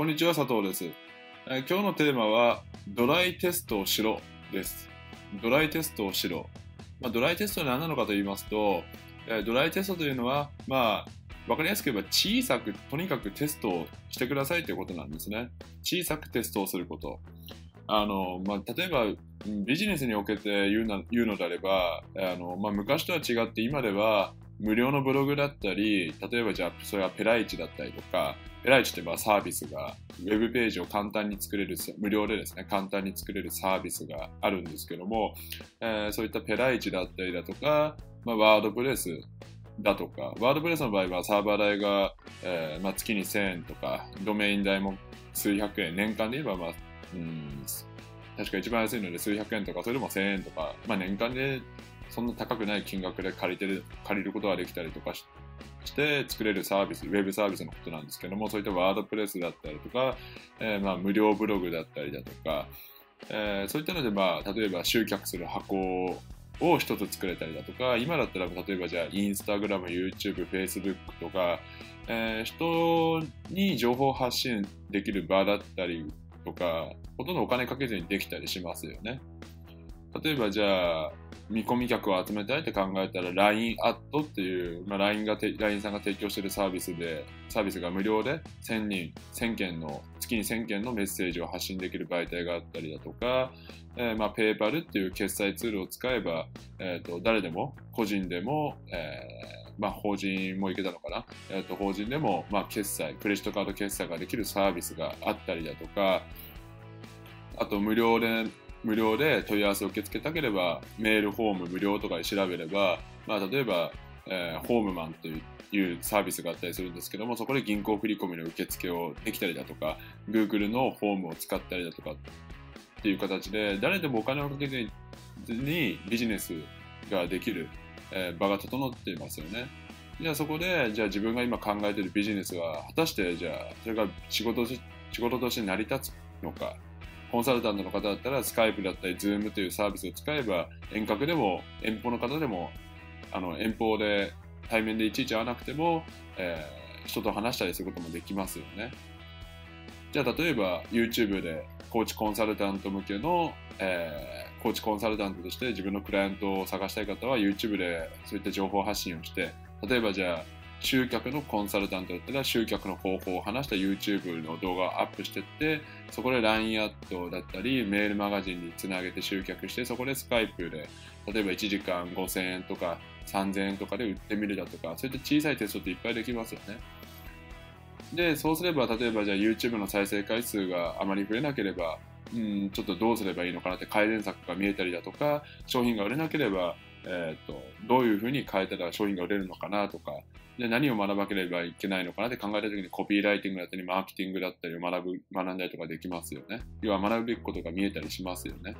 こんにちは、佐藤です。え今日のテーマは、ドライテストをしろです。ドライテストをしろ。まあ、ドライテストは何なのかと言いますと、えドライテストというのは、まあ、わかりやすく言えば小さく、とにかくテストをしてくださいということなんですね。小さくテストをすること。あの、まあ、例えば、ビジネスにおけて言うな言うのであれば、あの、まあ、昔とは違って今では、無料のブログだったり、例えばじゃあ、それはペライチだったりとか、ペライチってまあサービスが、ウェブページを簡単に作れる、無料でですね、簡単に作れるサービスがあるんですけども、えーそういったペライチだったりだとか、まあ、ワードプレスだとか、ワードプレスの場合はサーバー代が、えーまあ、月に1000円とか、ドメイン代も数百円、年間で言えば、まあ、うん、確か一番安いので数百円とか、それでも1000円とか、まあ、年間でそんな高くない金額で借りてる借りることができたりとかして作れるサービス、ウェブサービスのことなんですけども、そういったワードプレスだったりとか、えーまあ、無料ブログだったりだとか、えーそういったので、まあ、例えば集客する箱を一つ作れたりだとか、今だったら例えばじゃあインスタグラム、YouTube、Facebook とか、えー人に情報発信できる場だったりとか、ほとんどお金かけずにできたりしますよね。例えばじゃあ、見込み客を集めたいって考えたら LINE アットっていう、まあ、LINE, がて LINE さんが提供しているサービスで、サービスが無料で1000人、1000件の、月に1000件のメッセージを発信できる媒体があったりだとか、えーまあ、ペーパルっていう決済ツールを使えば、えー、と誰でも、個人でも、えーまあ、法人もいけたのかな、えー、と法人でも、まあ、決済、クレジットカード決済ができるサービスがあったりだとか、あと無料で無料で問い合わせを受け付けたければ、メールフォーム無料とかで調べれば、まあ、例えば、えーホームマンというサービスがあったりするんですけども、そこで銀行振込の受付をできたりだとか、Google のフォームを使ったりだとかっていう形で、誰でもお金をかけずにビジネスができる、えー場が整っていますよね。じゃあそこで、じゃあ自分が今考えているビジネスは、果たしてじゃあ、それが仕事仕事として成り立つのか、コンサルタントの方だったら、スカイプだったり、ズームというサービスを使えば、遠隔でも、遠方の方でも、あの遠方で対面でいちいち会わなくても、えー人と話したりすることもできますよね。じゃあ、例えば YouTube でコーチコンサルタント向けの、えーコーチコンサルタントとして自分のクライアントを探したい方は YouTube でそういった情報発信をして、例えばじゃあ、集客のコンサルタントだったら集客の方法を話した YouTube の動画をアップしてってそこで LINE アットだったりメールマガジンにつなげて集客してそこでスカイプで例えば1時間5000円とか3000円とかで売ってみるだとかそういった小さいテストっていっぱいできますよね。でそうすれば例えばじゃあ YouTube の再生回数があまり増えなければうん、ちょっとどうすればいいのかなって改善策が見えたりだとか商品が売れなければ、えー、とどういうふうに変えたら商品が売れるのかなとかで何を学ばなければいけないのかなって考えた時にコピーライティングだったりマーケティングだったりを学ぶ学んだりとかできますよね。要は学ぶべきことが見えたりしますよね、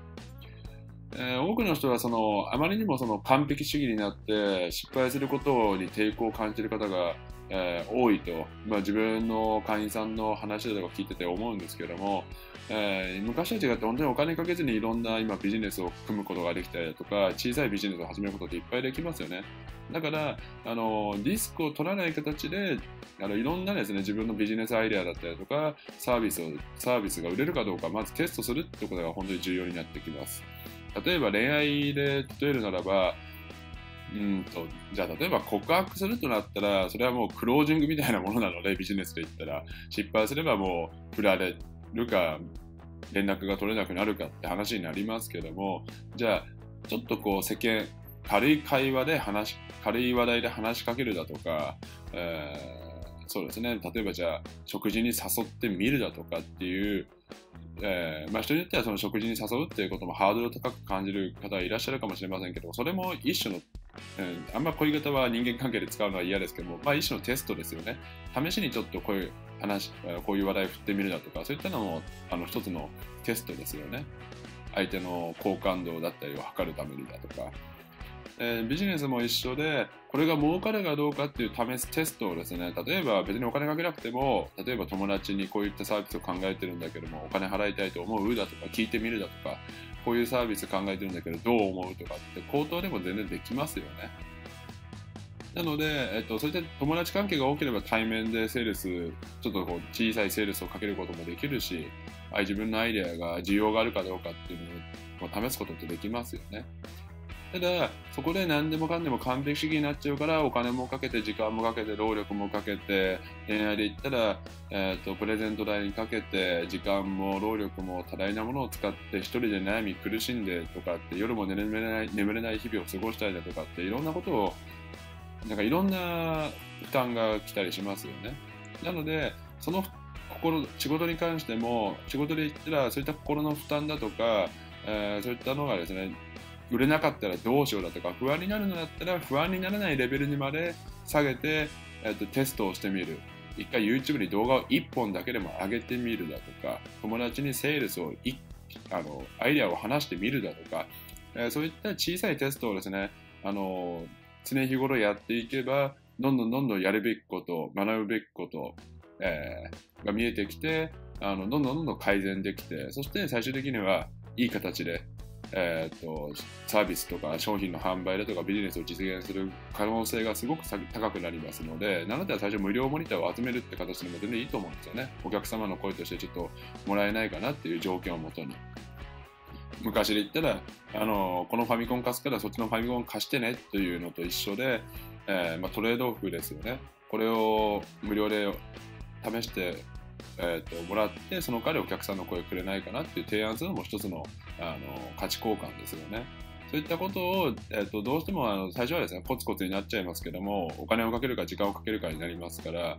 えー多くの人はそのあまりにもその完璧主義になって失敗することに抵抗を感じる方が、えー多いと、まあ、自分の会員さんの話とか聞いてて思うんですけども、えー昔と違って本当にお金かけずにいろんな今ビジネスを組むことができたりだとか小さいビジネスを始めることっていっぱいできますよね。だからあのリスクを取らない形であのいろんなですね自分のビジネスアイデアだったりとかサービスをサービスが売れるかどうかまずテストするってことが本当に重要になってきます。例えば恋愛で例えるならばうんとじゃあ例えば告白するとなったらそれはもうクロージングみたいなものなので ビジネスで言ったら。失敗すればもう振られるか連絡が取れなくなるかって話になりますけどもじゃあちょっとこう世間軽い会話で話軽い話題で話しかけるだとか、えーそうですね。例えばじゃあ食事に誘ってみるだとかっていうえーまあ、人によってはその食事に誘うっていうこともハードル高く感じる方いらっしゃるかもしれませんけどそれも一種の、うん。あんまこういう方は人間関係で使うのは嫌ですけども、まあ、一種のテストですよね。試しにちょっとこういう話こういう話題振ってみるだとかそういったのもあの一つのテストですよね。相手の好感度だったりを測るためにだとか、えービジネスも一緒でこれが儲かるかどうかっていう試すテストをですね例えば別にお金かけなくても例えば友達にこういったサービスを考えてるんだけどもお金払いたいと思う？だとか聞いてみるだとかこういうサービス考えてるんだけどどう思う？とかって口頭でも全然できますよね。なので、えっと、そういった友達関係が多ければ対面でセールス、ちょっとこう小さいセールスをかけることもできるし、自分のアイデアが需要があるかどうかっていうのを試すことってできますよね。ただ、そこで何でもかんでも完璧主義になっちゃうから、お金もかけて、時間もかけて、労力もかけて、恋愛で言ったら、えーと、プレゼント代にかけて、時間も労力も多大なものを使って、一人で悩み苦しんでとかって、夜も眠れない眠れない日々を過ごしたりだとかって、いろんなことを、なんかいろんな負担が来たりしますよね。なので、その心、仕事に関しても、仕事で言ったら、そういった心の負担だとか、えー、そういったのがですね、売れなかったらどうしようだとか不安になるのだったら不安にならないレベルにまで下げて、えっと、テストをしてみる。一回 YouTube に動画を1本だけでも上げてみるだとか友達にセールスをあのアイデアを話してみるだとか、えー、そういった小さいテストをですねあの常日頃やっていけばどんどんどんどんやるべきこと学ぶべきこと、えー、が見えてきてあのどんどんどんどん改善できてそして最終的にはいい形でえーと、サービスとか商品の販売だとかビジネスを実現する可能性がすごく高くなりますので、なので最初無料モニターを集めるって形でも全然いいと思うんですよね。お客様の声としてちょっともらえないかなっていう条件をもとに。昔で言ったら、あのこのファミコン貸すからそっちのファミコン貸してねというのと一緒で、えー、まあ、トレードオフですよね。これを無料で試してえーと、もらってその代わりお客さんの声くれないかなっていう提案するのも一つのあの価値交換ですよね。そういったことを、えーと、どうしてもあの最初はですねコツコツになっちゃいますけどもお金をかけるか時間をかけるかになりますから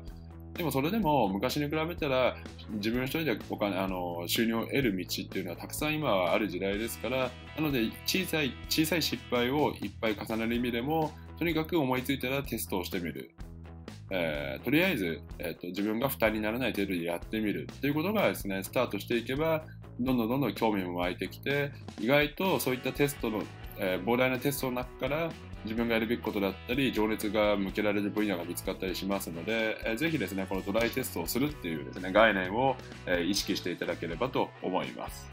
でもそれでも昔に比べたら自分一人でお金あの収入を得る道っていうのはたくさん今はある時代ですからなので小さい小さい失敗をいっぱい重ねる意味でもとにかく思いついたらテストをしてみるえー、とりあえず、えーと、自分が負担にならない程度でやってみるということがですねスタートしていけばどんどんどんどん興味も湧いてきて意外とそういったテストの、えー、膨大なテストの中から自分がやるべきことだったり情熱が向けられる分野が見つかったりしますので、えー、ぜひですねこのドライテストをするっていうですね概念を、えー、意識していただければと思います。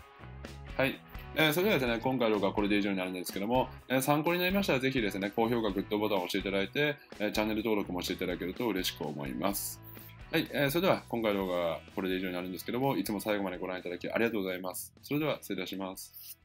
はいえー、それではですね、今回の動画はこれで以上になるんですけども、えー、参考になりましたらぜひですね、高評価、グッドボタンを押していただいて、えー、チャンネル登録もしていただけると嬉しく思います。はい、えー、それでは今回の動画はこれで以上になるんですけども、いつも最後までご覧いただきありがとうございます。それでは失礼いたします。